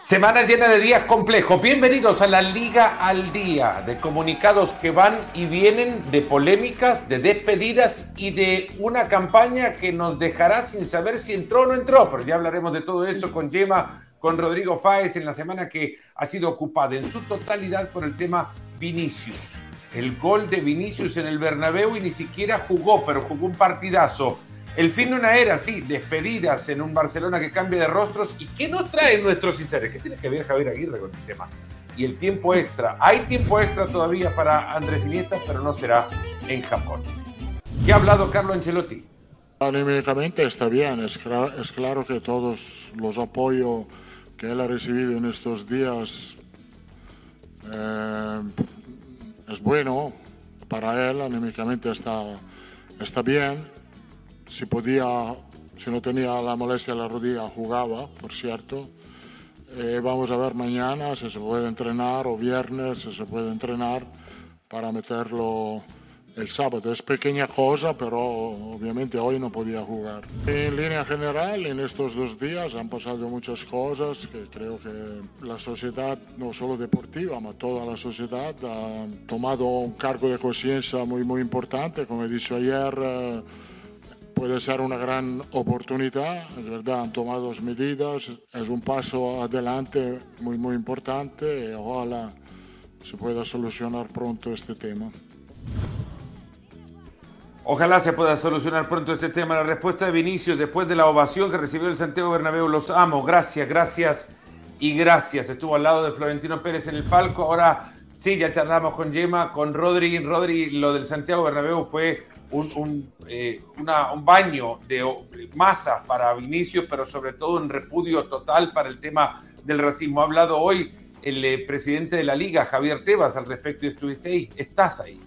Semana llena de días complejos. Bienvenidos a la Liga al Día, de comunicados que van y vienen, de polémicas, de despedidas y de una campaña que nos dejará sin saber si entró o no entró. Pero ya hablaremos de todo eso con Yema, con Rodrigo Fáez en la semana que ha sido ocupada en su totalidad por el tema Vinicius. El gol de Vinicius en el Bernabéu y ni siquiera jugó, pero jugó un partidazo el fin de una era, sí, despedidas en un Barcelona que cambia de rostros. ¿Y qué nos trae nuestros sinceros? ¿Qué tiene que ver Javier Aguirre con el tema? Y el tiempo extra. Hay tiempo extra todavía para Andrés Iniesta, pero no será en Japón. ¿Qué ha hablado Carlo Ancelotti? Anímicamente está bien. Es, es claro que todos los apoyos que él ha recibido en estos días eh, es bueno para él. Anímicamente está, está bien si podía, si no tenía la molestia en la rodilla, jugaba, por cierto. Eh, vamos a ver mañana si se puede entrenar o viernes si se puede entrenar para meterlo el sábado. Es pequeña cosa, pero obviamente hoy no podía jugar. En línea general, en estos dos días han pasado muchas cosas que creo que la sociedad, no solo deportiva, sino toda la sociedad ha tomado un cargo de conciencia muy, muy importante. Como he dicho ayer, eh, puede ser una gran oportunidad, es verdad, han tomado medidas, es un paso adelante muy, muy importante y ojalá se pueda solucionar pronto este tema. Ojalá se pueda solucionar pronto este tema. La respuesta de Vinicius después de la ovación que recibió el Santiago Bernabéu, los amo, gracias, gracias y gracias. Estuvo al lado de Florentino Pérez en el palco, ahora sí, ya charlamos con Yema, con Rodri. Rodri, lo del Santiago Bernabéu fue un, eh, un, baño de masa para Vinicius, pero sobre todo un repudio total para el tema del racismo. Ha hablado hoy el eh, presidente de la liga, Javier Tebas, al respecto y estuviste ahí. Estás ahí.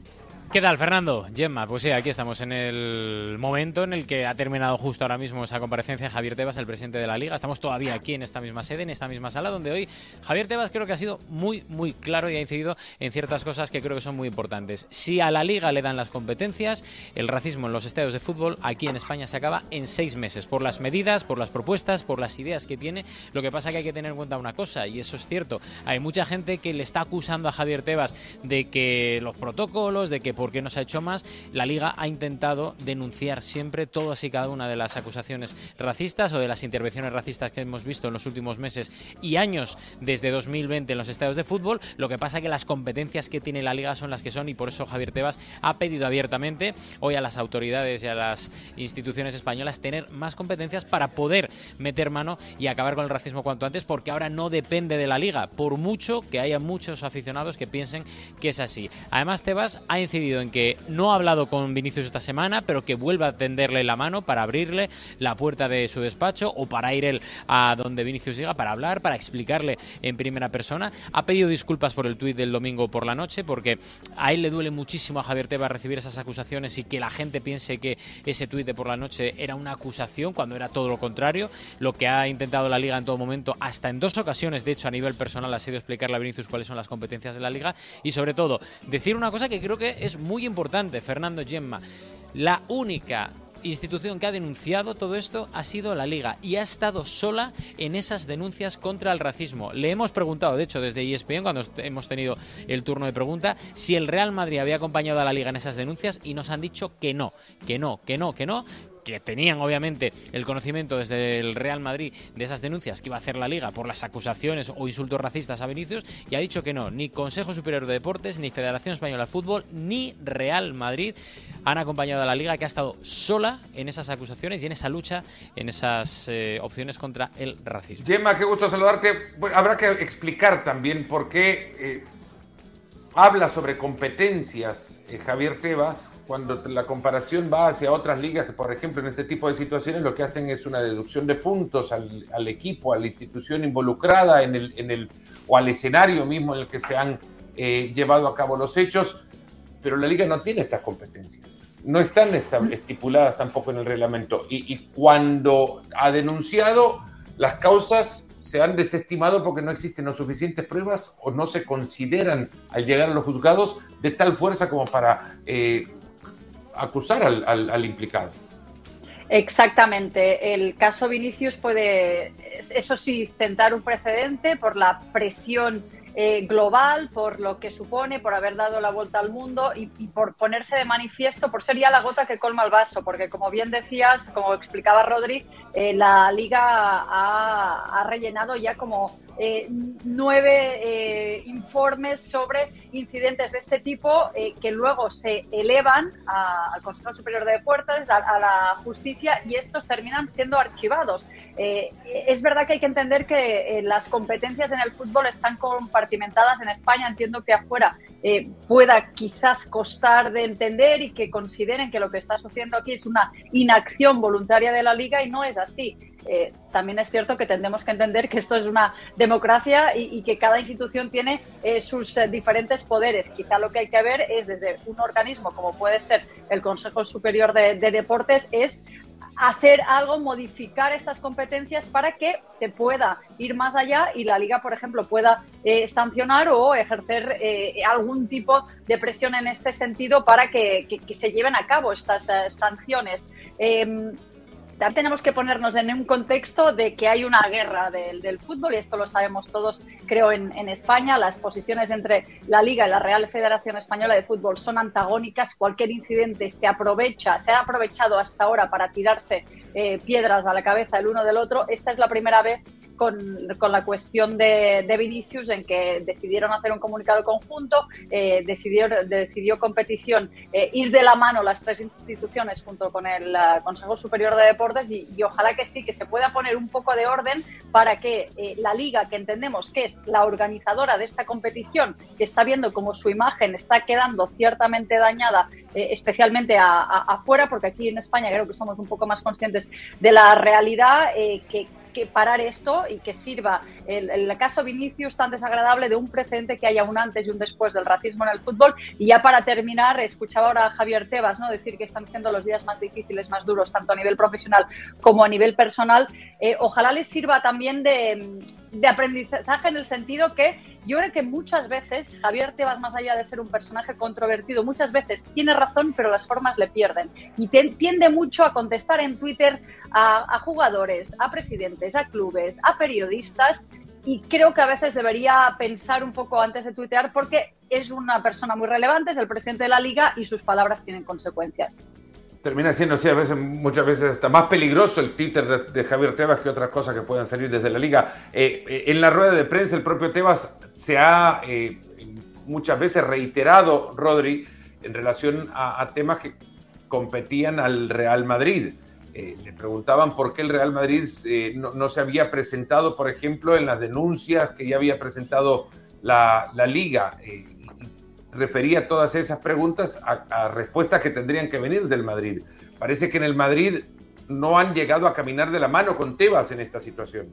¿Qué tal, Fernando? Gemma, pues sí, aquí estamos en el momento en el que ha terminado justo ahora mismo esa comparecencia de Javier Tebas, el presidente de la Liga. Estamos todavía aquí en esta misma sede, en esta misma sala, donde hoy Javier Tebas creo que ha sido muy, muy claro y ha incidido en ciertas cosas que creo que son muy importantes. Si a la Liga le dan las competencias, el racismo en los estadios de fútbol aquí en España se acaba en seis meses, por las medidas, por las propuestas, por las ideas que tiene. Lo que pasa es que hay que tener en cuenta una cosa, y eso es cierto. Hay mucha gente que le está acusando a Javier Tebas de que los protocolos, de que por qué no se ha hecho más, la Liga ha intentado denunciar siempre todas y cada una de las acusaciones racistas o de las intervenciones racistas que hemos visto en los últimos meses y años desde 2020 en los estadios de fútbol. Lo que pasa es que las competencias que tiene la Liga son las que son y por eso Javier Tebas ha pedido abiertamente hoy a las autoridades y a las instituciones españolas tener más competencias para poder meter mano y acabar con el racismo cuanto antes, porque ahora no depende de la Liga, por mucho que haya muchos aficionados que piensen que es así. Además, Tebas ha incidido en que no ha hablado con Vinicius esta semana, pero que vuelva a tenderle la mano para abrirle la puerta de su despacho o para ir él a donde Vinicius llega para hablar, para explicarle en primera persona. Ha pedido disculpas por el tuit del domingo por la noche porque a él le duele muchísimo a Javier Tebas recibir esas acusaciones y que la gente piense que ese tuit de por la noche era una acusación cuando era todo lo contrario. Lo que ha intentado la liga en todo momento, hasta en dos ocasiones, de hecho a nivel personal, ha sido explicarle a Vinicius cuáles son las competencias de la liga y sobre todo decir una cosa que creo que es muy importante Fernando Gemma. La única institución que ha denunciado todo esto ha sido la Liga y ha estado sola en esas denuncias contra el racismo. Le hemos preguntado, de hecho, desde ESPN, cuando hemos tenido el turno de pregunta, si el Real Madrid había acompañado a la Liga en esas denuncias y nos han dicho que no, que no, que no, que no, que tenían obviamente el conocimiento desde el Real Madrid de esas denuncias que iba a hacer la liga por las acusaciones o insultos racistas a Vinicius y ha dicho que no, ni Consejo Superior de Deportes, ni Federación Española de Fútbol, ni Real Madrid han acompañado a la liga que ha estado sola en esas acusaciones y en esa lucha, en esas eh, opciones contra el racismo. Gemma, qué gusto saludarte. Habrá que explicar también por qué... Eh, habla sobre competencias eh, Javier Tebas cuando la comparación va hacia otras ligas que, por ejemplo, en este tipo de situaciones lo que hacen es una deducción de puntos al, equipo, a la institución involucrada en el, o al escenario mismo en el que se han eh, llevado a cabo los hechos, pero la liga no tiene estas competencias. No están estipuladas tampoco en el reglamento. Y, y cuando ha denunciado, las causas se han desestimado porque no existen las suficientes pruebas o no se consideran al llegar a los juzgados de tal fuerza como para eh, acusar al, implicado. Exactamente. El caso Vinicius puede, eso sí, sentar un precedente por la presión eh, global, por lo que supone, por haber dado la vuelta al mundo y, por ponerse de manifiesto, por ser ya la gota que colma el vaso, porque como bien decías, como explicaba Rodri, eh, la liga ha, rellenado ya como eh, nueve eh, informes sobre incidentes de este tipo eh, que luego se elevan al Consejo Superior de Deportes, a, la justicia y estos terminan siendo archivados. es verdad que hay que entender que las competencias en el fútbol están compartimentadas en España. Entiendo que afuera pueda quizás costar de entender y que consideren que lo que está sucediendo aquí es una inacción voluntaria de la liga y no es así. Eh, también es cierto que tendremos que entender que esto es una democracia y, que cada institución tiene eh, sus eh, diferentes poderes. Quizá lo que hay que ver es desde un organismo como puede ser el Consejo Superior de, Deportes, es hacer algo, modificar estas competencias para que se pueda ir más allá y la liga, por ejemplo, pueda sancionar o ejercer algún tipo de presión en este sentido para que, que se lleven a cabo estas sanciones. Em, tenemos que ponernos en un contexto de que hay una guerra del, fútbol y esto lo sabemos todos, creo, en, España. Las posiciones entre la Liga y la Real Federación Española de Fútbol son antagónicas. Cualquier incidente se aprovecha, se ha aprovechado hasta ahora para tirarse eh, piedras a la cabeza el uno del otro. Esta es la primera vez con, la cuestión de, Vinicius, en que decidieron hacer un comunicado conjunto, eh, decidió, competición eh, ir de la mano las tres instituciones junto con el eh, Consejo Superior de Deportes y, ojalá que sí, que se pueda poner un poco de orden para que la liga, que entendemos que es la organizadora de esta competición, que está viendo como su imagen está quedando ciertamente dañada especialmente afuera, porque aquí en España creo que somos un poco más conscientes de la realidad, que, que parar esto y que sirva el, el, caso Vinicius tan desagradable de un precedente que haya un antes y un después del racismo en el fútbol. Y ya para terminar, escuchaba ahora a Javier Tebas ¿no? decir que están siendo los días más difíciles, más duros, tanto a nivel profesional como a nivel personal. Eh, ojalá les sirva también de, de aprendizaje en el sentido que yo creo que muchas veces Javier Tebas, más allá de ser un personaje controvertido, muchas veces tiene razón, pero las formas le pierden. Y tiende mucho a contestar en Twitter a, jugadores, a presidentes, a clubes, a periodistas. Y creo que a veces debería pensar un poco antes de tuitear porque es una persona muy relevante, es el presidente de la liga y sus palabras tienen consecuencias termina siendo así a veces, muchas veces hasta más peligroso el Twitter de, Javier Tebas que otras cosas que puedan salir desde la liga. Eh, eh, en la rueda de prensa el propio Tebas se ha eh, muchas veces reiterado, Rodri, en relación a, temas que competían al Real Madrid. le preguntaban por qué el Real Madrid no, se había presentado, por ejemplo, en las denuncias que ya había presentado la liga refería todas esas preguntas a, respuestas que tendrían que venir del Madrid. Parece que en el Madrid no han llegado a caminar de la mano con Tebas en esta situación.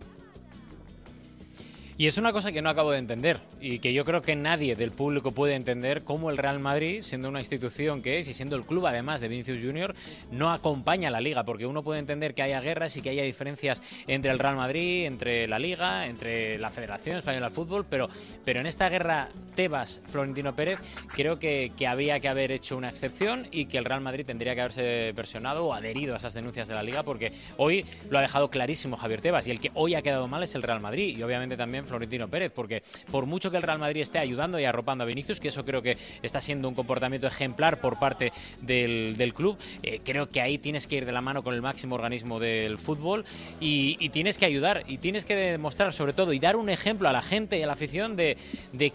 Y es una cosa que no acabo de entender y que yo creo que nadie del público puede entender cómo el Real Madrid, siendo una institución que es y siendo el club además de Vinicius Junior, no acompaña a la liga, porque uno puede entender que haya guerras y que haya diferencias entre el Real Madrid, entre la liga, entre la Federación Española de Fútbol, pero, pero en esta guerra Tebas-Florentino Pérez creo que, que había que haber hecho una excepción y que el Real Madrid tendría que haberse versionado o adherido a esas denuncias de la liga, porque hoy lo ha dejado clarísimo Javier Tebas y el que hoy ha quedado mal es el Real Madrid y obviamente también Florentino Pérez, porque por mucho que el Real Madrid esté ayudando y arropando a Vinicius, que eso creo que está siendo un comportamiento ejemplar por parte del, club, eh, creo que ahí tienes que ir de la mano con el máximo organismo del fútbol y, tienes que ayudar y tienes que demostrar sobre todo y dar un ejemplo a la gente y a la afición de,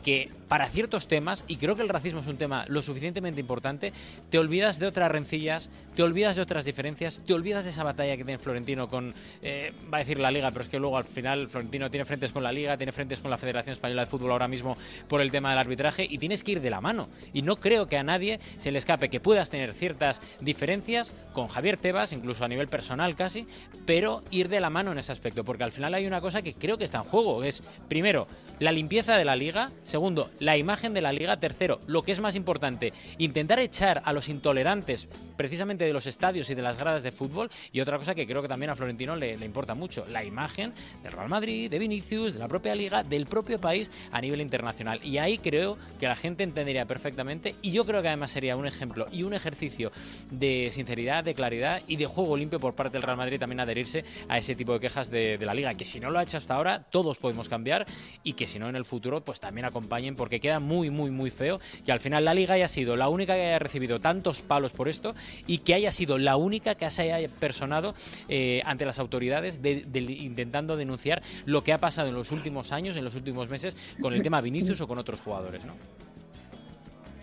que para ciertos temas, y creo que el racismo es un tema lo suficientemente importante, te olvidas de otras rencillas, te olvidas de otras diferencias, te olvidas de esa batalla que tiene Florentino con, eh, va a decir la liga, pero es que luego al final Florentino tiene frentes con la liga, tiene frentes con la Federación Española de Fútbol ahora mismo por el tema del arbitraje, y tienes que ir de la mano. Y no creo que a nadie se le escape que puedas tener ciertas diferencias con Javier Tebas, incluso a nivel personal casi, pero ir de la mano en ese aspecto, porque al final hay una cosa que creo que está en juego, es primero la limpieza de la liga, segundo la imagen de la liga. Tercero, lo que es más importante, intentar echar a los intolerantes precisamente de los estadios y de las gradas de fútbol. Y otra cosa que creo que también a Florentino le, le importa mucho, la imagen del Real Madrid, de Vinicius, de la propia liga, del propio país a nivel internacional. Y ahí creo que la gente entendería perfectamente y yo creo que además sería un ejemplo y un ejercicio de sinceridad, de claridad y de juego limpio por parte del Real Madrid también adherirse a ese tipo de quejas de, la liga, que si no lo ha hecho hasta ahora, todos podemos cambiar y que si no en el futuro, pues también acompañen porque queda muy, muy, muy feo que al final la liga haya sido la única que haya recibido tantos palos por esto y que haya sido la única que se haya personado eh, ante las autoridades de, de, intentando denunciar lo que ha pasado en los últimos años, en los últimos meses con el tema Vinicius o con otros jugadores, ¿no?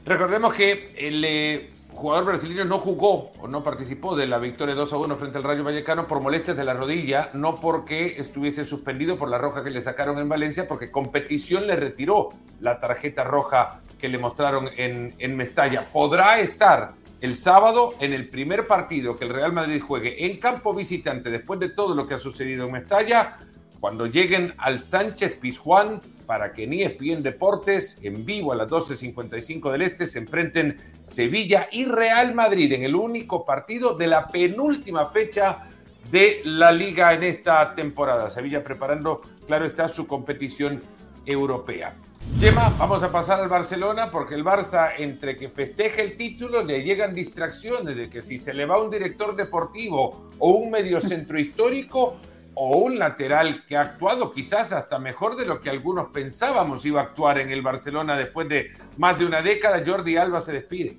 Recordemos que el eh, jugador brasileño no jugó o no participó de la victoria 2 a 1 frente al Rayo Vallecano por molestias de la rodilla, no porque estuviese suspendido por la roja que le sacaron en Valencia, porque competición le retiró la tarjeta roja que le mostraron en, en Mestalla. Podrá estar el sábado en el primer partido que el Real Madrid juegue en campo visitante después de todo lo que ha sucedido en Mestalla, cuando lleguen al Sánchez Pizjuán para que ni ESPN Deportes en vivo a las 12.55 del Este se enfrenten Sevilla y Real Madrid en el único partido de la penúltima fecha de la liga en esta temporada. Sevilla preparando, claro está, su competición europea. Gemma, vamos a pasar al Barcelona porque el Barça, entre que festeja el título, le llegan distracciones de que si se le va un director deportivo o un mediocentro histórico, o un lateral que ha actuado quizás hasta mejor de lo que algunos pensábamos iba a actuar en el Barcelona después de más de una década, Jordi Alba se despide.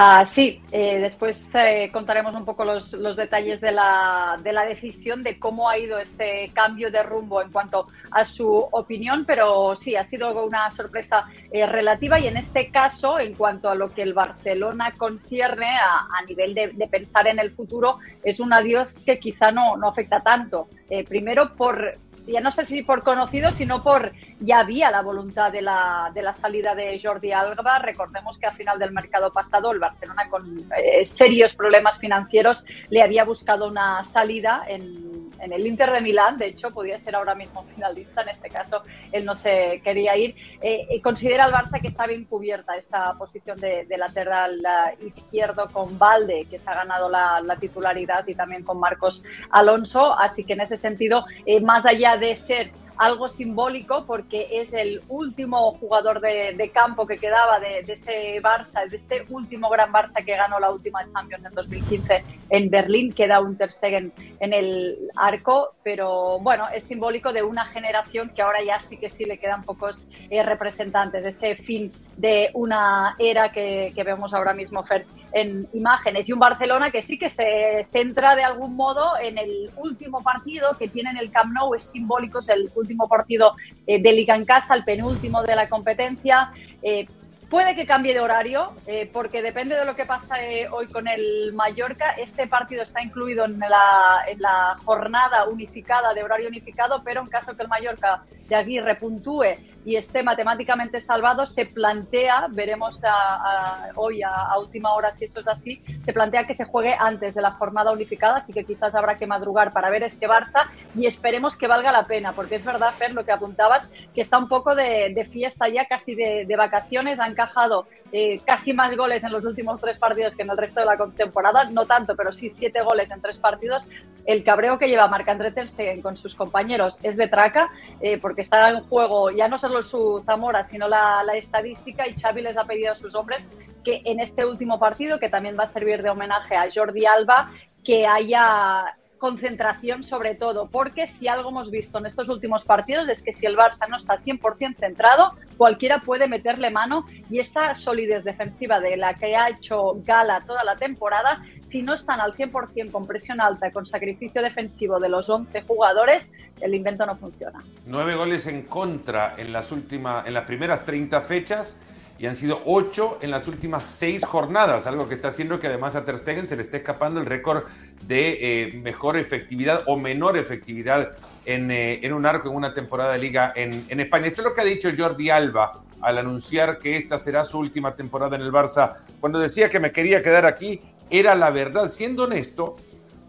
Ah, sí, eh, después eh, contaremos un poco los, los detalles de la, de la, decisión, de cómo ha ido este cambio de rumbo en cuanto a su opinión, pero sí, ha sido una sorpresa eh, relativa y en este caso, en cuanto a lo que el Barcelona concierne a, a nivel de, de, pensar en el futuro, es un adiós que quizá no, no afecta tanto. Eh, primero por, ya no sé si por conocido, sino por ya había la voluntad de la, de la salida de Jordi Alba. Recordemos que a final del mercado pasado el Barcelona con eh, serios problemas financieros le había buscado una salida en, en, el Inter de Milán. De hecho, podía ser ahora mismo finalista. En este caso, él no se quería ir. Eh, considera el Barça que está bien cubierta esta posición de, lateral uh, izquierdo con Valde, que se ha ganado la, la, titularidad, y también con Marcos Alonso. Así que en ese sentido, eh, más allá de ser algo simbólico porque es el último jugador de, de campo que quedaba de, de, ese Barça, de este último gran Barça que ganó la última Champions en 2015 en Berlín, queda un Ter Stegen en el arco, pero bueno, es simbólico de una generación que ahora ya sí que sí le quedan pocos eh, representantes, ese fin de una era que, que vemos ahora mismo, Fer, en imágenes y un Barcelona que sí que se centra de algún modo en el último partido que tiene en el Camp Nou, es simbólico, es el último partido eh, de Liga en casa, el penúltimo de la competencia. Eh, Puede que cambie de horario, eh, porque depende de lo que pase hoy con el Mallorca. Este partido está incluido en la, en la, jornada unificada de horario unificado, pero en caso que el Mallorca de Aguirre puntúe y esté matemáticamente salvado, se plantea, veremos a, a, hoy a, a, última hora si eso es así, se plantea que se juegue antes de la jornada unificada, así que quizás habrá que madrugar para ver este Barça y esperemos que valga la pena, porque es verdad, Fer, lo que apuntabas, que está un poco de, de fiesta ya, casi de, de vacaciones, han encajado eh, casi más goles en los últimos tres partidos que en el resto de la temporada, no tanto, pero sí siete goles en tres partidos. El cabreo que lleva Marc-André Ter Stegen con sus compañeros es de traca, eh, porque está en juego ya no solo su Zamora, sino la, la estadística, y Xavi les ha pedido a sus hombres que en este último partido, que también va a servir de homenaje a Jordi Alba, que haya concentración sobre todo, porque si algo hemos visto en estos últimos partidos es que si el Barça no está 100% centrado, cualquiera puede meterle mano y esa solidez defensiva de la que ha hecho gala toda la temporada, si no están al 100% con presión alta, con sacrificio defensivo de los 11 jugadores, el invento no funciona. Nueve goles en contra en las, últimas, en las primeras 30 fechas y han sido ocho en las últimas seis jornadas, algo que está haciendo que además a Ter Stegen se le esté escapando el récord de eh, mejor efectividad o menor efectividad en, eh, en, un arco en una temporada de liga en, en, España. Esto es lo que ha dicho Jordi Alba al anunciar que esta será su última temporada en el Barça. Cuando decía que me quería quedar aquí, era la verdad, siendo honesto,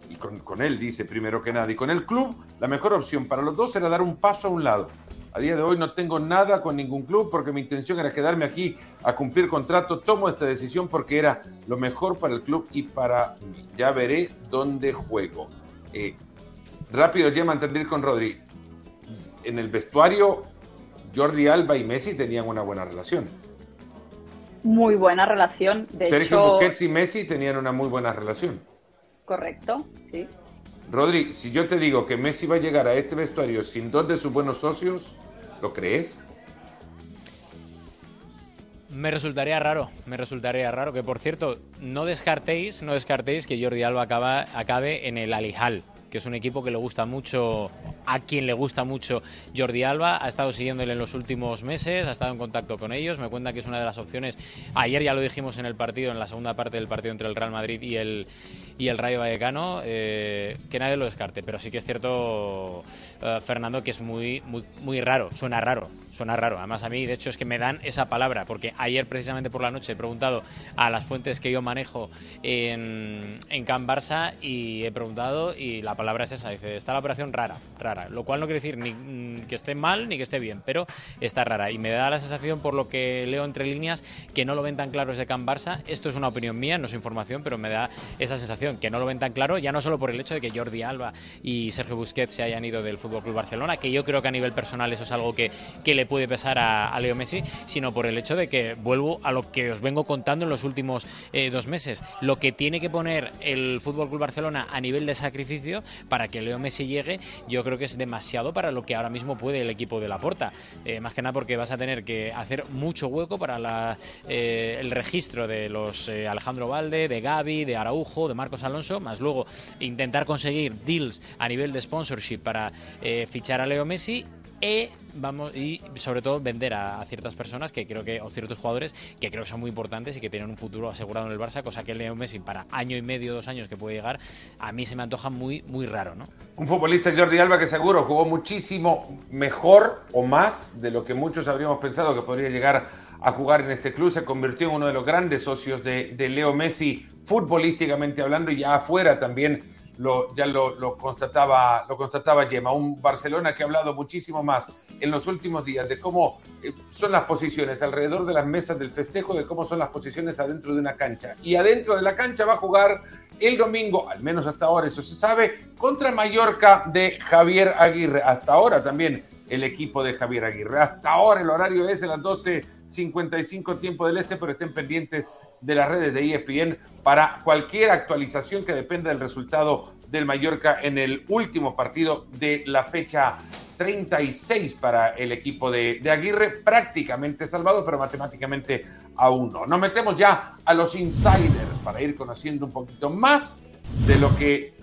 y con, con él dice primero que nada, y con el club, la mejor opción para los dos era dar un paso a un lado A día de hoy no tengo nada con ningún club porque mi intención era quedarme aquí a cumplir contrato. Tomo esta decisión porque era lo mejor para el club y para mí. Ya veré dónde juego. Eh, rápido, ya entender con Rodri. En el vestuario, Jordi Alba y Messi tenían una buena relación. Muy buena relación. De Sergio Busquets y Messi tenían una muy buena relación. Correcto, sí. Rodri, si yo te digo que Messi va a llegar a este vestuario sin dos de sus buenos socios, ¿lo crees? Me resultaría raro, me resultaría raro que por cierto, no descartéis, no descartéis que Jordi Alba acabe en el Alijal, que es un equipo que le gusta mucho, a quien le gusta mucho Jordi Alba, ha estado siguiéndole en los últimos meses, ha estado en contacto con ellos, me cuenta que es una de las opciones, ayer ya lo dijimos en el partido, en la segunda parte del partido entre el Real Madrid y el, y el Rayo Vallecano, eh, que nadie lo descarte, pero sí que es cierto, eh, Fernando, que es muy, muy, muy raro, suena raro, suena raro, además a mí de hecho es que me dan esa palabra, porque ayer precisamente por la noche he preguntado a las fuentes que yo manejo en, en Can Barça y he preguntado y la palabra es esa, dice, está la operación rara, rara, lo cual no quiere decir ni mm, que esté mal ni que esté bien, pero está rara y me da la sensación por lo que leo entre líneas que no lo ven tan claro ese Can Barça, esto es una opinión mía, no es información, pero me da esa sensación que no lo ven tan claro, ya no solo por el hecho de que Jordi Alba y Sergio Busquets se hayan ido del Fútbol Club Barcelona, que yo creo que a nivel personal eso es algo que, que le puede pesar a, Leo Messi, sino por el hecho de que vuelvo a lo que os vengo contando en los últimos eh, dos meses. Lo que tiene que poner el Fútbol Club Barcelona a nivel de sacrificio para que Leo Messi llegue, yo creo que es demasiado para lo que ahora mismo puede el equipo de la Porta. Eh, más que nada porque vas a tener que hacer mucho hueco para la, eh, el registro de los eh, Alejandro Valde, de Gaby, de Araujo, de Marcos Alonso, más luego intentar conseguir deals a nivel de sponsorship para fichar a Leo Messi y vamos y sobre todo vender a, ciertas personas que creo que o ciertos jugadores que creo que son muy importantes y que tienen un futuro asegurado en el Barça cosa que Leo Messi para año y medio dos años que puede llegar a mí se me antoja muy muy raro no un futbolista Jordi Alba que seguro jugó muchísimo mejor o más de lo que muchos habríamos pensado que podría llegar a jugar en este club. Se convirtió en uno de los grandes socios de, de Leo Messi futbolísticamente hablando y ya afuera también ya lo, constataba, lo constataba Gemma, un Barcelona que ha hablado muchísimo más en los últimos días de cómo eh, son las posiciones alrededor de las mesas del festejo, de cómo son las posiciones adentro de una cancha. Y adentro de la cancha va a jugar el domingo, al menos hasta ahora eso se sabe, contra Mallorca de Javier Aguirre. Hasta ahora también el equipo de Javier Aguirre. Hasta ahora el horario es a las 12.55 tiempo del este, pero estén pendientes de las redes de ESPN para cualquier actualización que dependa del resultado del Mallorca en el último partido de la fecha 36 para el equipo de, Aguirre, prácticamente salvado, pero matemáticamente aún no. Nos metemos ya a los insiders para ir conociendo un poquito más de lo que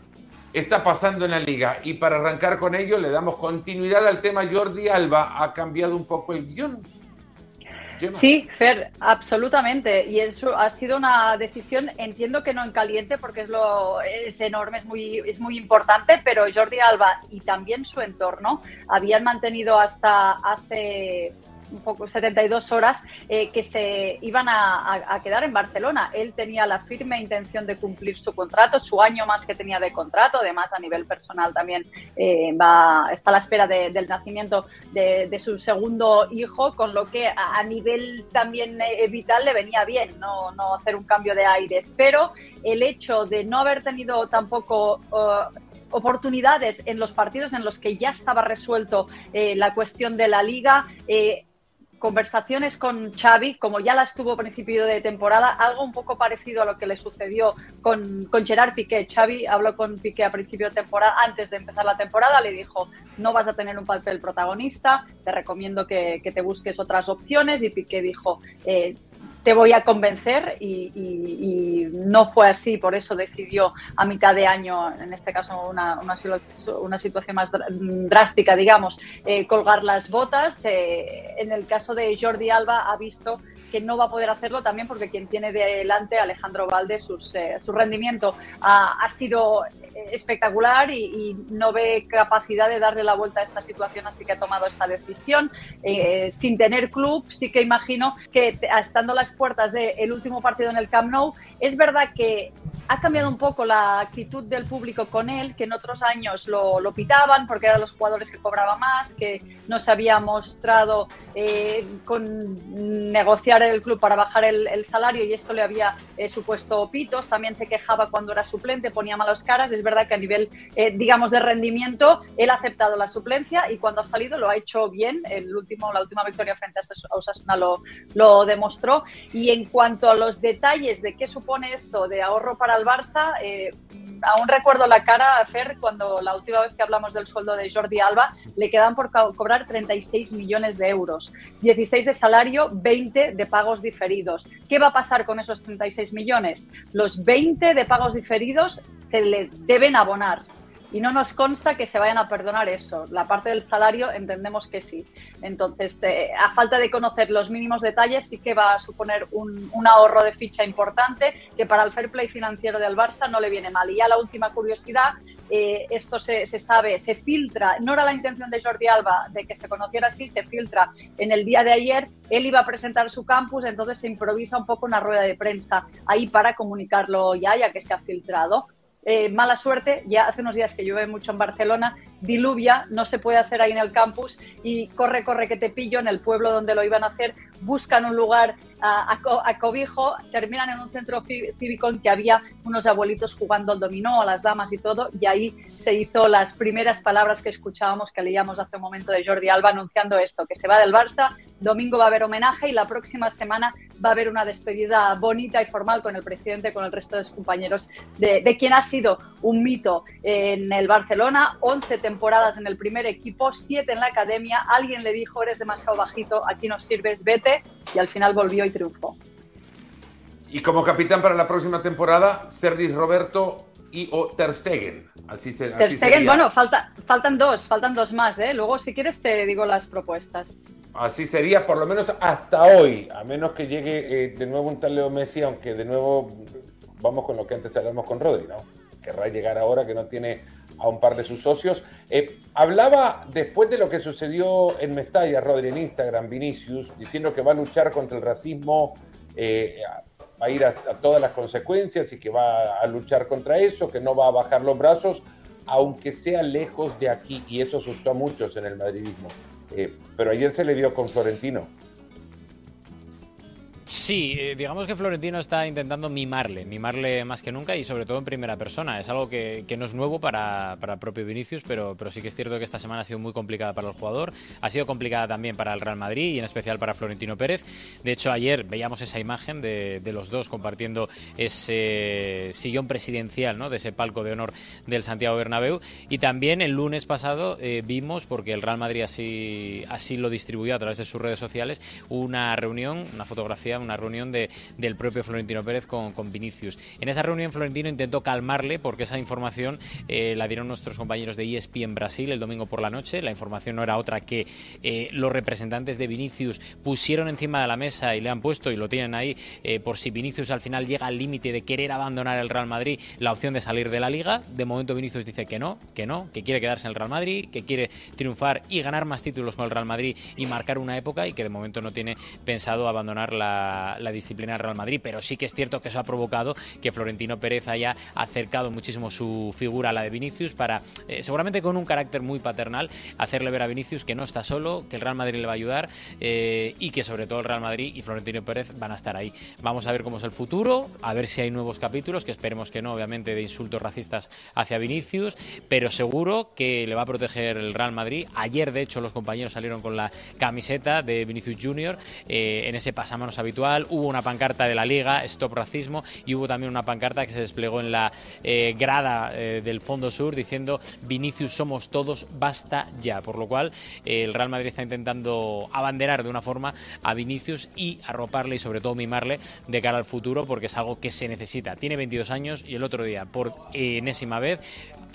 está pasando en la liga. Y para arrancar con ello, le damos continuidad al tema Jordi Alba. Ha cambiado un poco el guion Sí, Fer, absolutamente. Y eso ha sido una decisión, entiendo que no en caliente, porque es lo es enorme, es muy, es muy importante, pero Jordi Alba y también su entorno habían mantenido hasta hace un poco 72 horas eh, que se iban a, quedar en Barcelona. Él tenía la firme intención de cumplir su contrato, su año más que tenía de contrato, además a nivel personal también eh, va, está a la espera del nacimiento de, su segundo hijo, con lo que a, nivel también eh, vital le venía bien no, no hacer un cambio de aires. Pero el hecho de no haber tenido tampoco... oportunidades en los partidos en los que ya estaba resuelto la cuestión de la liga, conversaciones con Xavi, como ya las tuvo a principio de temporada, algo un poco parecido a lo que le sucedió con, con Gerard Piqué. Xavi habló con Piqué a principio de temporada, antes de empezar la temporada, le dijo, no vas a tener un papel protagonista, te recomiendo que, que te busques otras opciones y Piqué dijo, eh, te voy a convencer y, no fue así, por eso decidió a mitad de año, en este caso una, una, situación más drástica, digamos, eh, colgar las botas. Eh, en el caso de Jordi Alba ha visto que no va a poder hacerlo también porque quien tiene delante, Alejandro Valde, sus, eh, su rendimiento ha, ha sido espectacular y, no ve capacidad de darle la vuelta a esta situación, así que ha tomado esta decisión. Eh, sin tener club, sí que imagino que estando las puertas del último partido en el Camp Nou, es verdad que ha cambiado un poco la actitud del público con él, que en otros años lo, lo pitaban porque eran los jugadores que cobraban más, que no se había mostrado eh, con negociar el club para bajar el, salario y esto le había eh, supuesto pitos. También se quejaba cuando era suplente, ponía malas caras. Es verdad que a nivel, eh, digamos, de rendimiento, él ha aceptado la suplencia y cuando ha salido lo ha hecho bien. El último, la última victoria frente a Osasuna lo, lo demostró. Y en cuanto a los detalles de qué supone esto de ahorro para el Barça, eh, aún recuerdo la cara a Fer cuando la última vez que hablamos del sueldo de Jordi Alba, le quedan por cobrar 36 millones de euros, 16 de salario, 20 de pagos diferidos. ¿Qué va a pasar con esos 36 millones? Los 20 de pagos diferidos se le deben abonar y no nos consta que se vayan a perdonar eso. La parte del salario entendemos que sí. Entonces, eh, a falta de conocer los mínimos detalles, sí que va a suponer un, ahorro de ficha importante que para el fair play financiero del Barça no le viene mal. Y ya la última curiosidad, eh, esto se, se, sabe, se filtra, no era la intención de Jordi Alba de que se conociera así, se filtra en el día de ayer, él iba a presentar su campus, entonces se improvisa un poco una rueda de prensa ahí para comunicarlo ya, ya que se ha filtrado. Eh, mala suerte, ya hace unos días que llueve mucho en Barcelona, diluvia, no se puede hacer ahí en el campus y corre, corre que te pillo en el pueblo donde lo iban a hacer, buscan un lugar a, cobijo, terminan en un centro cívico en que había unos abuelitos jugando al dominó, a las damas y todo, y ahí se hizo las primeras palabras que escuchábamos, que leíamos hace un momento de Jordi Alba anunciando esto, que se va del Barça, domingo va a haber homenaje y la próxima semana va a haber una despedida bonita y formal con el presidente, con el resto de sus compañeros, de, de quien ha sido un mito en el Barcelona, 11 temporadas en el primer equipo, 7 en la academia, alguien le dijo, eres demasiado bajito, aquí no sirves, vete, y al final volvió y triunfó. Y como capitán para la próxima temporada, Sergi Roberto y o Ter Stegen. Así, se, Ter Stegen, bueno, falta, faltan dos, faltan dos más, ¿eh? Luego, si quieres, te digo las propuestas. Así sería, por lo menos hasta hoy, a menos que llegue eh, de nuevo un tal Leo Messi, aunque de nuevo vamos con lo que antes hablamos con Rodri, ¿no? Querrá llegar ahora que no tiene a un par de sus socios. Eh, hablaba después de lo que sucedió en Mestalla, Rodri, en Instagram, Vinicius, diciendo que va a luchar contra el racismo, eh, va a ir a, todas las consecuencias y que va a luchar contra eso, que no va a bajar los brazos, aunque sea lejos de aquí. Y eso asustó a muchos en el madridismo. Eh, pero ayer se le dio con Florentino. Sí, eh, digamos que Florentino está intentando mimarle, mimarle más que nunca y sobre todo en primera persona. Es algo que, no es nuevo para, para propio Vinicius, pero, pero sí que es cierto que esta semana ha sido muy complicada para el jugador, ha sido complicada también para el Real Madrid y en especial para Florentino Pérez. De hecho, ayer veíamos esa imagen de, los dos compartiendo ese sillón presidencial, ¿no? de ese palco de honor del Santiago Bernabéu. Y también el lunes pasado eh, vimos, porque el Real Madrid así, así lo distribuyó a través de sus redes sociales, una reunión, una fotografía una reunión de, del propio Florentino Pérez con, con, Vinicius. En esa reunión Florentino intentó calmarle porque esa información eh, la dieron nuestros compañeros de ESP en Brasil el domingo por la noche. La información no era otra que eh, los representantes de Vinicius pusieron encima de la mesa y le han puesto y lo tienen ahí eh, por si Vinicius al final llega al límite de querer abandonar el Real Madrid la opción de salir de la liga. De momento Vinicius dice que no, que no, que quiere quedarse en el Real Madrid, que quiere triunfar y ganar más títulos con el Real Madrid y marcar una época y que de momento no tiene pensado abandonar la la, disciplina del Real Madrid, pero sí que es cierto que eso ha provocado que Florentino Pérez haya acercado muchísimo su figura a la de Vinicius para, eh, seguramente con un carácter muy paternal, hacerle ver a Vinicius que no está solo, que el Real Madrid le va a ayudar eh, y que sobre todo el Real Madrid y Florentino Pérez van a estar ahí. Vamos a ver cómo es el futuro, a ver si hay nuevos capítulos, que esperemos que no, obviamente, de insultos racistas hacia Vinicius, pero seguro que le va a proteger el Real Madrid. Ayer, de hecho, los compañeros salieron con la camiseta de Vinicius Junior eh, en ese pasamanos habitual hubo una pancarta de la Liga, Stop Racismo, y hubo también una pancarta que se desplegó en la eh, grada eh, del Fondo Sur diciendo Vinicius somos todos, basta ya. Por lo cual eh, el Real Madrid está intentando abanderar de una forma a Vinicius y arroparle y sobre todo mimarle de cara al futuro porque es algo que se necesita. Tiene 22 años y el otro día, por enésima vez,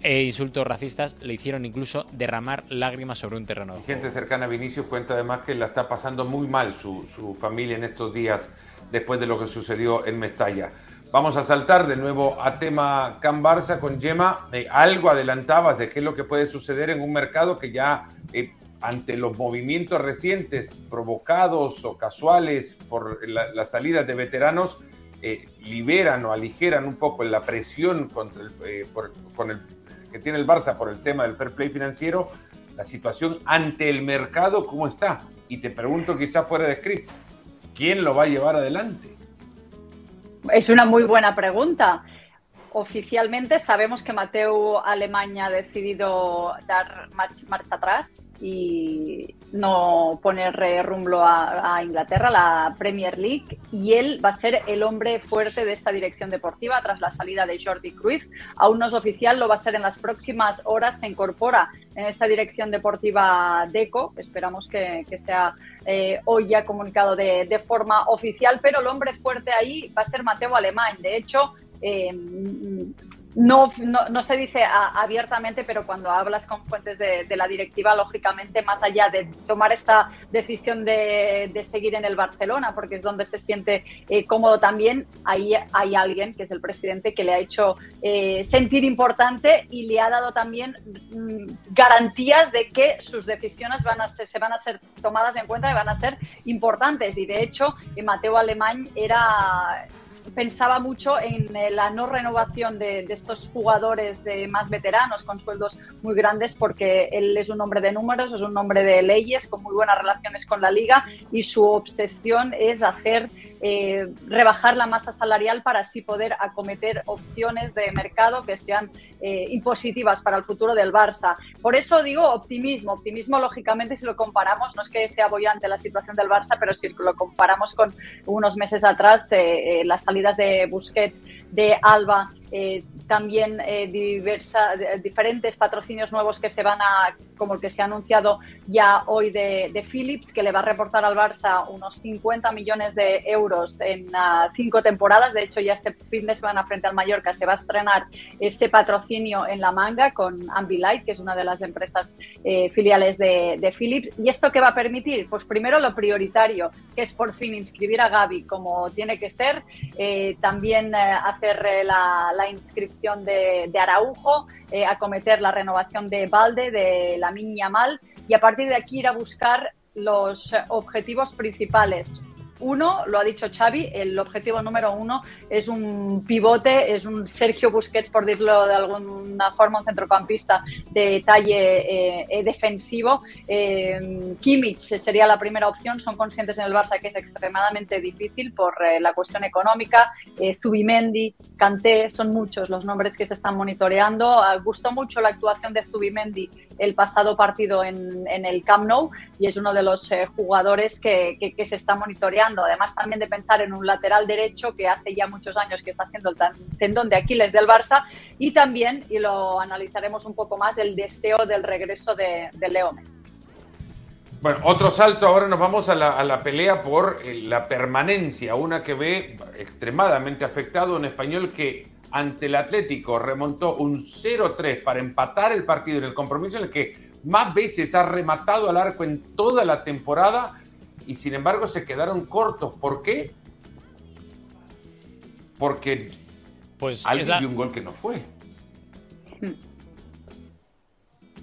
e insultos racistas le hicieron incluso derramar lágrimas sobre un terreno. Gente cercana a Vinicius cuenta además que la está pasando muy mal su, familia en estos días después de lo que sucedió en Mestalla. Vamos a saltar de nuevo a tema Can Barça con Gemma. Eh, algo adelantabas de qué es lo que puede suceder en un mercado que ya eh, ante los movimientos recientes provocados o casuales por la, las salidas de veteranos eh, liberan o aligeran un poco la presión contra el, con el, que tiene el Barça por el tema del fair play financiero, la situación ante el mercado, ¿cómo está? Y te pregunto quizás fuera de script, ¿quién lo va a llevar adelante? Es una muy buena pregunta. Oficialmente sabemos que Mateo Alemania ha decidido dar marcha atrás y no poner rumbo a, a, Inglaterra, la Premier League, y él va a ser el hombre fuerte de esta dirección deportiva tras la salida de Jordi Cruyff. Aún no es oficial, lo va a ser en las próximas horas, se incorpora en esta dirección deportiva DECO, esperamos que, sea eh, hoy ya comunicado de, de forma oficial, pero el hombre fuerte ahí va a ser Mateo Alemán. De hecho, eh, no, no, se dice abiertamente, pero cuando hablas con fuentes de, la directiva, lógicamente, más allá de tomar esta decisión de, seguir en el Barcelona, porque es donde se siente eh, cómodo también, ahí hay alguien, que es el presidente, que le ha hecho eh, sentir importante y le ha dado también mm, garantías de que sus decisiones van a ser, se van a ser tomadas en cuenta y van a ser importantes. Y de hecho, Mateo Alemán era pensaba mucho en eh, la no renovación de, estos jugadores eh, más veteranos con sueldos muy grandes porque él es un hombre de números, es un hombre de leyes, con muy buenas relaciones con la liga y su obsesión es hacer eh, rebajar la masa salarial para así poder acometer opciones de mercado que sean eh, impositivas para el futuro del Barça. Por eso digo optimismo. Optimismo, lógicamente, si lo comparamos, no es que sea bollante la situación del Barça, pero si lo comparamos con unos meses atrás, eh, las salidas de Busquets, de Alba, también diversa, diferentes patrocinios nuevos que se van a, como el que se ha anunciado ya hoy de, Philips, que le va a reportar al Barça unos 50 millones de euros en uh, cinco temporadas. De hecho, ya este fin de semana frente al Mallorca se va a estrenar ese patrocinio en la manga con Ambilight, que es una de las empresas eh, filiales de, Philips. ¿Y esto qué va a permitir? Pues primero lo prioritario, que es por fin inscribir a Gaby como tiene que ser, eh, también eh, hacer la inscripción de, Araujo, eh, acometer la renovación de Valde, de la Miña Mal, y a partir de aquí ir a buscar los objetivos principales uno, lo ha dicho Xavi, el objetivo número uno es un pivote, es un Sergio Busquets, por decirlo de alguna forma, un centrocampista de talle eh, eh, defensivo. Eh, Kimmich sería la primera opción, son conscientes en el Barça que es extremadamente difícil por la cuestión económica. Zubimendi, Kanté, son muchos los nombres que se están monitoreando. Ah, gustó mucho la actuación de Zubimendi el pasado partido en, el Camp Nou y es uno de los jugadores que se está monitoreando además también de pensar en un lateral derecho que hace ya muchos años que está siendo el tendón de Aquiles del Barça y también, y lo analizaremos un poco más, el deseo del regreso de, de. Bueno, otro salto, ahora nos vamos a la, pelea por eh, la permanencia, una que ve extremadamente afectado un español que ante el Atlético remontó un 0-3 para empatar el partido en el compromiso en el que más veces ha rematado al arco en toda la temporada y sin embargo se quedaron cortos. ¿Por qué? Porque pues alguien dio un gol que no fue.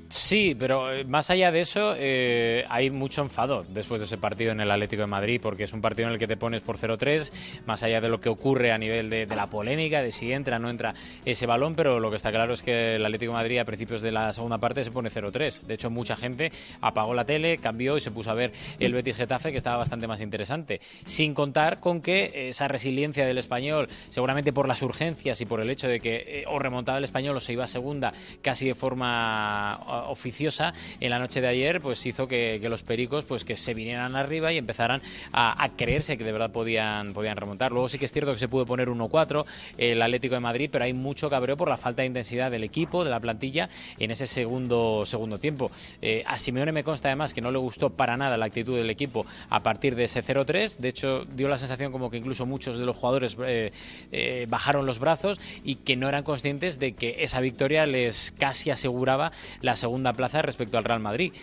Sí, pero eh, más allá de eso, eh, hay mucho enfado después de ese partido en el Atlético de Madrid, porque es un partido en el que te pones por 0-3, más allá de lo que ocurre a nivel de, la polémica, de si entra o no entra ese balón, pero lo que está claro es que el Atlético de Madrid a principios de la segunda parte se pone 0-3. De hecho, mucha gente apagó la tele, cambió y se puso a ver el Betis Getafe, que estaba bastante más interesante. Sin contar con que esa resiliencia del español, seguramente por las urgencias y por el hecho de que eh, o remontaba el español o se iba a segunda casi de forma oficiosa en la noche de ayer, pues hizo que, los pericos pues que se vinieran arriba y empezaran a, creerse que de verdad podían, podían remontar. Luego sí que es cierto que se pudo poner 1-4 el Atlético de Madrid, pero hay mucho cabreo por la falta de intensidad del equipo, de la plantilla, en ese segundo, segundo tiempo. Eh, a Simeone me consta además que no le gustó para nada la actitud del equipo a partir de ese 0-3. De hecho, dio la sensación como que incluso muchos de los jugadores eh, eh, bajaron los brazos y que no eran conscientes de que esa victoria les casi aseguraba la segunda segunda plaza respecto al Real Madrid.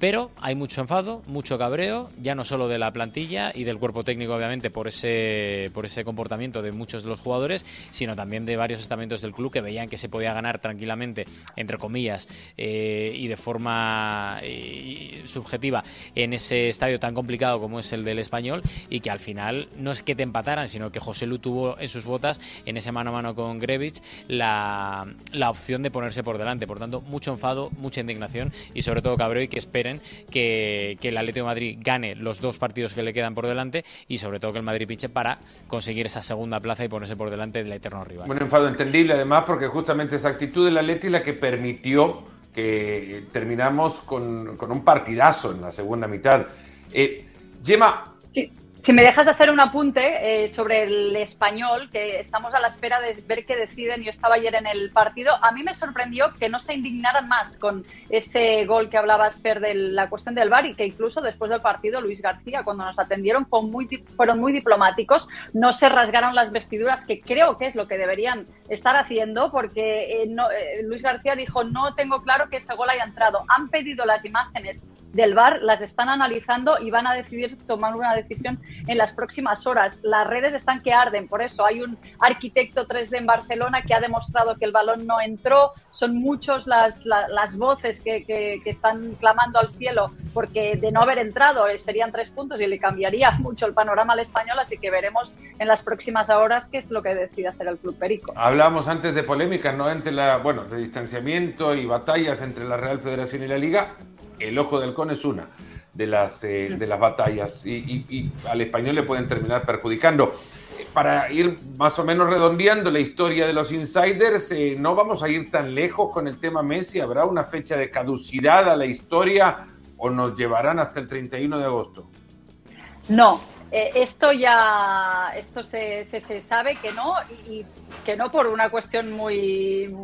Pero hay mucho enfado, mucho cabreo, ya no solo de la plantilla y del cuerpo técnico, obviamente, por ese, por ese comportamiento de muchos de los jugadores, sino también de varios estamentos del club que veían que se podía ganar tranquilamente, entre comillas, eh, y de forma eh, subjetiva en ese estadio tan complicado como es el del español y que al final no es que te empataran, sino que José Lu tuvo en sus botas en ese mano a mano con Grevich la, la opción de ponerse por delante. Por tanto, mucho enfado, mucha indignación y sobre todo cabreo y que esperen que, que el Atlético de Madrid gane los dos partidos que le quedan por delante y sobre todo que el Madrid pinche para conseguir esa segunda plaza y ponerse por delante del eterno rival. Un enfado entendible además porque justamente esa actitud del Atleti la que permitió que terminamos con, con un partidazo en la segunda mitad. Eh, si me dejas hacer un apunte eh, sobre el español, que estamos a la espera de ver qué deciden, yo estaba ayer en el partido, a mí me sorprendió que no se indignaran más con ese gol que hablabas, Fer, de la cuestión del VAR y que incluso después del partido Luis García, cuando nos atendieron, muy, fueron muy diplomáticos, no se rasgaron las vestiduras, que creo que es lo que deberían estar haciendo, porque eh, eh, Luis García dijo, no tengo claro que ese gol haya entrado. Han pedido las imágenes del VAR, las están analizando y van a decidir tomar una decisión en las próximas horas. Las redes están que arden, por eso hay un arquitecto 3D en Barcelona que ha demostrado que el balón no entró. Son muchos las, las, voces que, que, están clamando al cielo porque de no haber entrado eh, serían tres puntos y le cambiaría mucho el panorama al español, así que veremos en las próximas horas qué es lo que decide hacer el Club Perico. Hablábamos antes de polémicas, ¿no? Entre la, bueno, de distanciamiento y batallas entre la Real Federación y la Liga el ojo del con es una de las, eh, de las batallas y, al español le pueden terminar perjudicando. Para ir más o menos redondeando la historia de los insiders, eh, no vamos a ir tan lejos con el tema Messi. ¿Habrá una fecha de caducidad a la historia o nos llevarán hasta el 31 de agosto? No, eh, esto ya, esto se, se, sabe que no, y, que no por una cuestión muy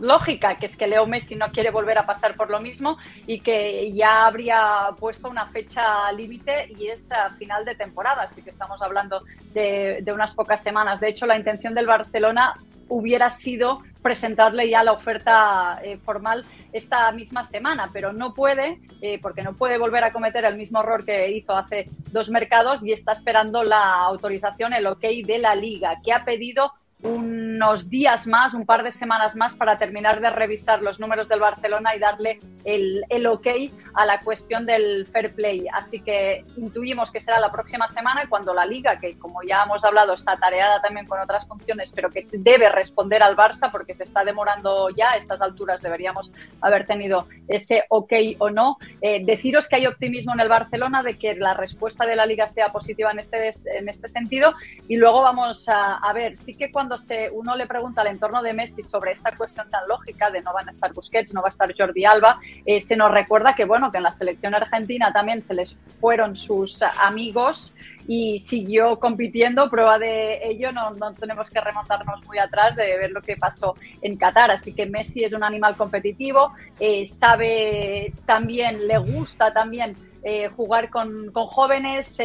lógica, que es que Leo Messi no quiere volver a pasar por lo mismo y que ya habría puesto una fecha límite y es a final de temporada, así que estamos hablando de, unas pocas semanas. De hecho, la intención del Barcelona hubiera sido presentarle ya la oferta eh, formal esta misma semana, pero no puede, eh, porque no puede volver a cometer el mismo error que hizo hace dos mercados y está esperando la autorización, el ok de la liga, que ha pedido unos días más, un par de semanas más para terminar de revisar los números del Barcelona y darle el, el, ok a la cuestión del fair play. Así que intuimos que será la próxima semana cuando la liga, que como ya hemos hablado está tareada también con otras funciones, pero que debe responder al Barça porque se está demorando ya, a estas alturas deberíamos haber tenido ese ok o no. Eh, deciros que hay optimismo en el Barcelona de que la respuesta de la liga sea positiva en este, en este sentido y luego vamos a, a ver, sí que cuando se, uno le pregunta al entorno de Messi sobre esta cuestión tan lógica de no van a estar Busquets, no va a estar Jordi Alba, eh, se nos recuerda que bueno que en la selección argentina también se les fueron sus amigos y siguió compitiendo. Prueba de ello, no, no, tenemos que remontarnos muy atrás de ver lo que pasó en Qatar. Así que Messi es un animal competitivo, eh, sabe también, le gusta también eh, jugar con, con jóvenes,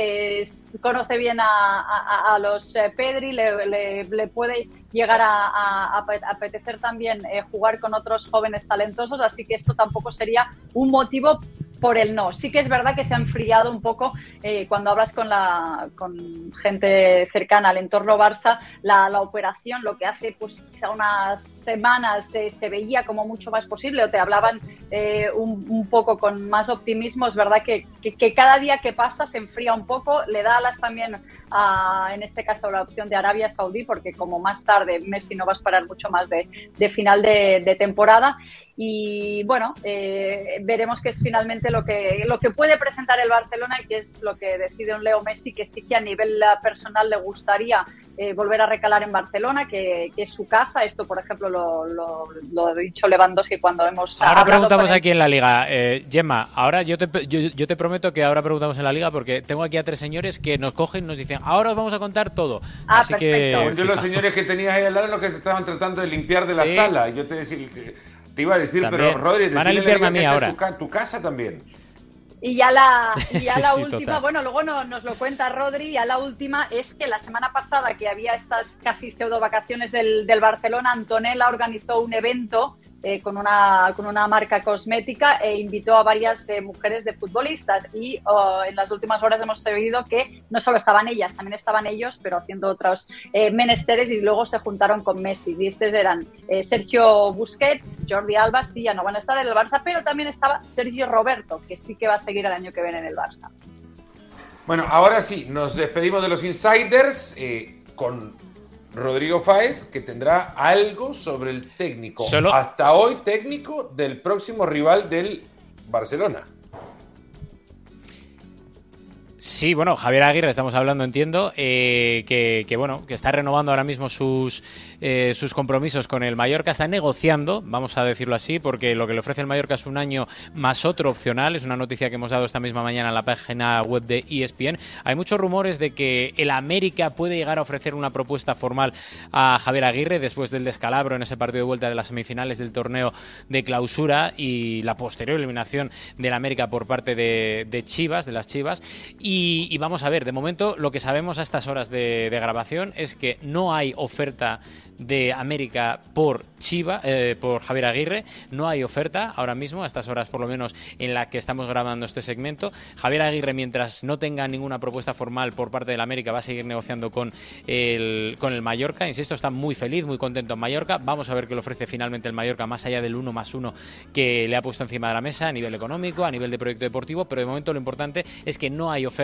conoce bien a, a, los eh, Pedri, le, le, puede llegar a, apetecer también eh, jugar con otros jóvenes talentosos, así que esto tampoco sería un motivo por el no. Sí que es verdad que se ha enfriado un poco eh, cuando hablas con, la, con gente cercana al entorno Barça, la, operación, lo que hace pues quizá unas semanas se veía como mucho más posible o te hablaban eh, un, poco con más optimismo. Es verdad que, que, cada día que pasa se enfría un poco, le da alas también a, en este caso, la opción de Arabia Saudí, porque como más tarde Messi no va a esperar mucho más de, final de temporada y bueno, eh, veremos qué es finalmente lo que, lo que puede presentar el Barcelona y qué es lo que decide un Leo Messi, que sí que a nivel personal le gustaría eh, volver a recalar en Barcelona, que, es su casa. Esto, por ejemplo, lo, lo, ha dicho Lewandowski cuando hemos... Ahora preguntamos aquí en la liga. Eh, Gemma, ahora yo te, yo, te prometo que ahora preguntamos en la liga porque tengo aquí a tres señores que nos cogen y nos dicen, ahora os vamos a contar todo. Ah, Así que... Yo los señores que tenías ahí al lado los que te estaban tratando de limpiar de la sala. Yo te decía te iba a decir, pero Rodri, van a limpiarme a mí ahora. tu casa también. Y ya la, ya la última, bueno, luego no, nos lo cuenta Rodri, ya la última es que la semana pasada que había estas casi pseudo vacaciones del, del Barcelona, Antonella organizó un evento eh, con, una, con una marca cosmética e invitó a varias eh, mujeres de futbolistas. Y oh, en las últimas horas hemos sabido que no solo estaban ellas, también estaban ellos, pero haciendo otros eh, menesteres y luego se juntaron con Messi. Y estos eran Sergio Busquets, Jordi Alba, sí, ya no van a estar en el Barça, pero también estaba Sergio Roberto, que sí que va a seguir el año que viene en el Barça. Bueno, ahora sí, nos despedimos de los insiders con Rodrigo Fáez, que tendrá algo sobre el técnico. Hasta hoy técnico del próximo rival del Barcelona. Sí, bueno, Javier Aguirre, estamos hablando, entiendo, eh, que, bueno, que está renovando ahora mismo sus, eh, sus compromisos con el Mallorca, está negociando, vamos a decirlo así, porque lo que le ofrece el Mallorca es un año más otro opcional, es una noticia que hemos dado esta misma mañana en la página web de ESPN. Hay muchos rumores de que el América puede llegar a ofrecer una propuesta formal a Javier Aguirre después del descalabro en ese partido de vuelta de las semifinales del torneo de clausura y la posterior eliminación del América por parte de, de Chivas, de las Chivas. Y y, vamos a ver, de momento lo que sabemos a estas horas de, grabación es que no hay oferta de América por Chiva, eh, por Javier Aguirre. No hay oferta ahora mismo, a estas horas por lo menos en la que estamos grabando este segmento. Javier Aguirre, mientras no tenga ninguna propuesta formal por parte del América, va a seguir negociando con el, con el Mallorca. Insisto, está muy feliz, muy contento en Mallorca. Vamos a ver qué le ofrece finalmente el Mallorca, más allá del 1 más 1 que le ha puesto encima de la mesa a nivel económico, a nivel de proyecto deportivo, pero de momento lo importante es que no hay oferta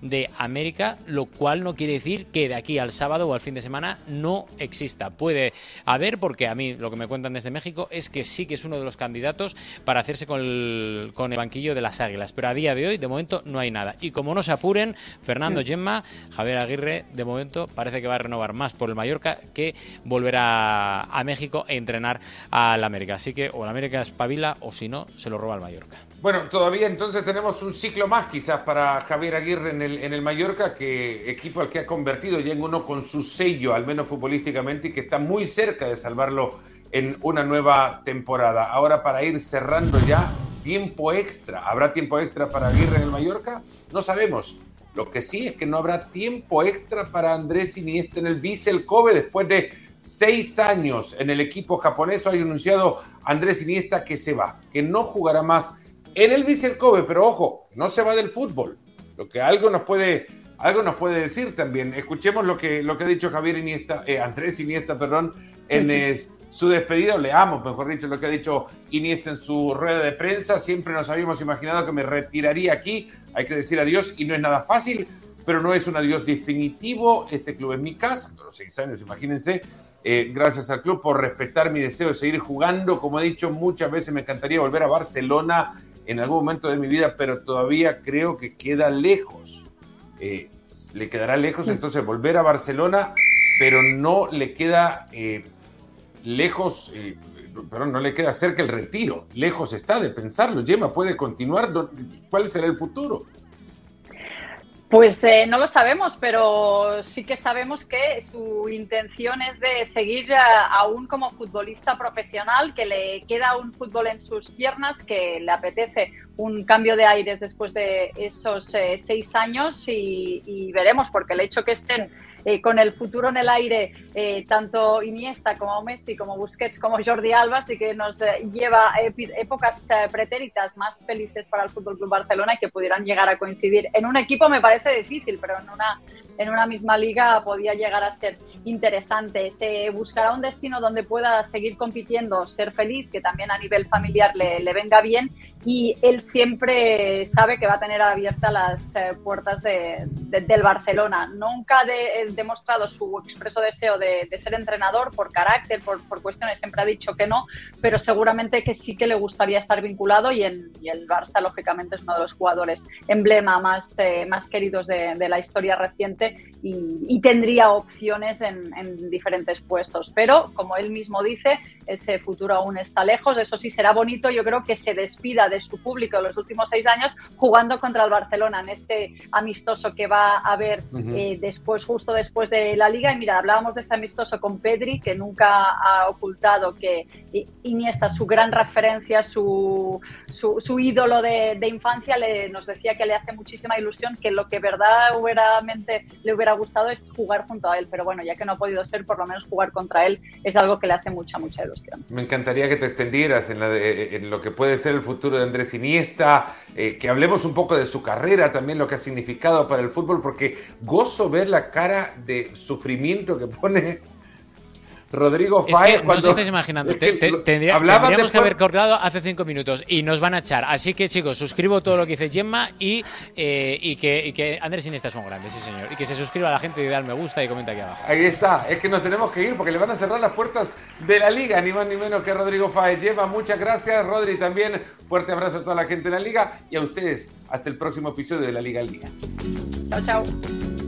de América, lo cual no quiere decir que de aquí al sábado o al fin de semana no exista. Puede haber, porque a mí lo que me cuentan desde México es que sí que es uno de los candidatos para hacerse con el, con el banquillo de las Águilas, pero a día de hoy, de momento, no hay nada. Y como no se apuren, Fernando Gemma, Javier Aguirre, de momento parece que va a renovar más por el Mallorca que volverá a México e entrenar al América. Así que o el América espabila o si no, se lo roba el Mallorca. Bueno, todavía entonces tenemos un ciclo más quizás para Javier Aguirre en el, en el Mallorca, que equipo al que ha convertido ya en uno con su sello, al menos futbolísticamente, y que está muy cerca de salvarlo en una nueva temporada. Ahora para ir cerrando ya, tiempo extra. ¿Habrá tiempo extra para Aguirre en el Mallorca? No sabemos. Lo que sí es que no habrá tiempo extra para Andrés Iniesta en el Vissel Kobe después de seis años en el equipo japonés. Hay anunciado Andrés Iniesta que se va, que no jugará más en el Vissel Kobe, pero ojo, no se va del fútbol, lo que algo nos puede, algo nos puede decir también. Escuchemos lo que, lo que ha dicho Javier Iniesta, eh, Andrés Iniesta, perdón, en eh, su despedida, leamos, mejor dicho, lo que ha dicho Iniesta en su rueda de prensa. Siempre nos habíamos imaginado que me retiraría aquí, hay que decir adiós y no es nada fácil, pero no es un adiós definitivo. Este club es mi casa, los seis años, imagínense. Eh, gracias al club por respetar mi deseo de seguir jugando. Como he dicho muchas veces, me encantaría volver a Barcelona en algún momento de mi vida, pero todavía creo que queda lejos. Eh, le quedará lejos entonces volver a Barcelona, pero no le queda eh, lejos, eh, perdón, no le queda cerca el retiro. Lejos está de pensarlo. Yema puede continuar. ¿Cuál será el futuro? Pues eh, no lo sabemos, pero sí que sabemos que su intención es de seguir aún como futbolista profesional, que le queda un fútbol en sus piernas, que le apetece un cambio de aires después de esos eh, seis años y, y veremos, porque el hecho que estén eh, con el futuro en el aire, eh, tanto Iniesta como Messi, como Busquets, como Jordi Alba, sí que nos eh, lleva épocas pretéritas más felices para el Fútbol Club Barcelona y que pudieran llegar a coincidir. En un equipo me parece difícil, pero en una en una misma liga podía llegar a ser interesante. Se buscará un destino donde pueda seguir compitiendo, ser feliz, que también a nivel familiar le, le venga bien y él siempre sabe que va a tener abiertas las eh, puertas de, del Barcelona. Nunca ha demostrado su expreso deseo de, ser entrenador por carácter, por, por, cuestiones, siempre ha dicho que no, pero seguramente que sí que le gustaría estar vinculado y, en, el Barça, lógicamente, es uno de los jugadores emblema más, eh, más queridos de, la historia reciente y, tendría opciones en, en diferentes puestos. Pero, como él mismo dice, ese futuro aún está lejos. Eso sí será bonito, yo creo que se despida de su público en los últimos seis años jugando contra el Barcelona en ese amistoso que va a haber eh, después, justo después de la liga. Y mira, hablábamos de ese amistoso con Pedri, que nunca ha ocultado que Iniesta, su gran referencia, su, su, ídolo de, infancia, le, nos decía que le hace muchísima ilusión que lo que verdaderamente le hubiera gustado es jugar junto a él, pero bueno, ya que no ha podido ser, por lo menos jugar contra él es algo que le hace mucha, mucha ilusión. Me encantaría que te extendieras en, en lo que puede ser el futuro de Andrés Iniesta, eh, que hablemos un poco de su carrera, también lo que ha significado para el fútbol, porque gozo ver la cara de sufrimiento que pone Rodrigo Fáez. Es no os estáis imaginando. tendríamos que haber cortado hace cinco minutos y nos van a echar. Así que, chicos, suscribo todo lo que dice Gemma y, eh, y, que, y que Andrés Iniesta es un grande, sí, señor. Y que se suscriba a la gente y dé al me gusta y comenta aquí abajo. Ahí está. Es que nos tenemos que ir porque le van a cerrar las puertas de la liga, ni más ni menos que Rodrigo Fáez. Gemma, muchas gracias. Rodri también. Fuerte abrazo a toda la gente de la liga y a ustedes. Hasta el próximo episodio de la Liga al Día. Chao, chao.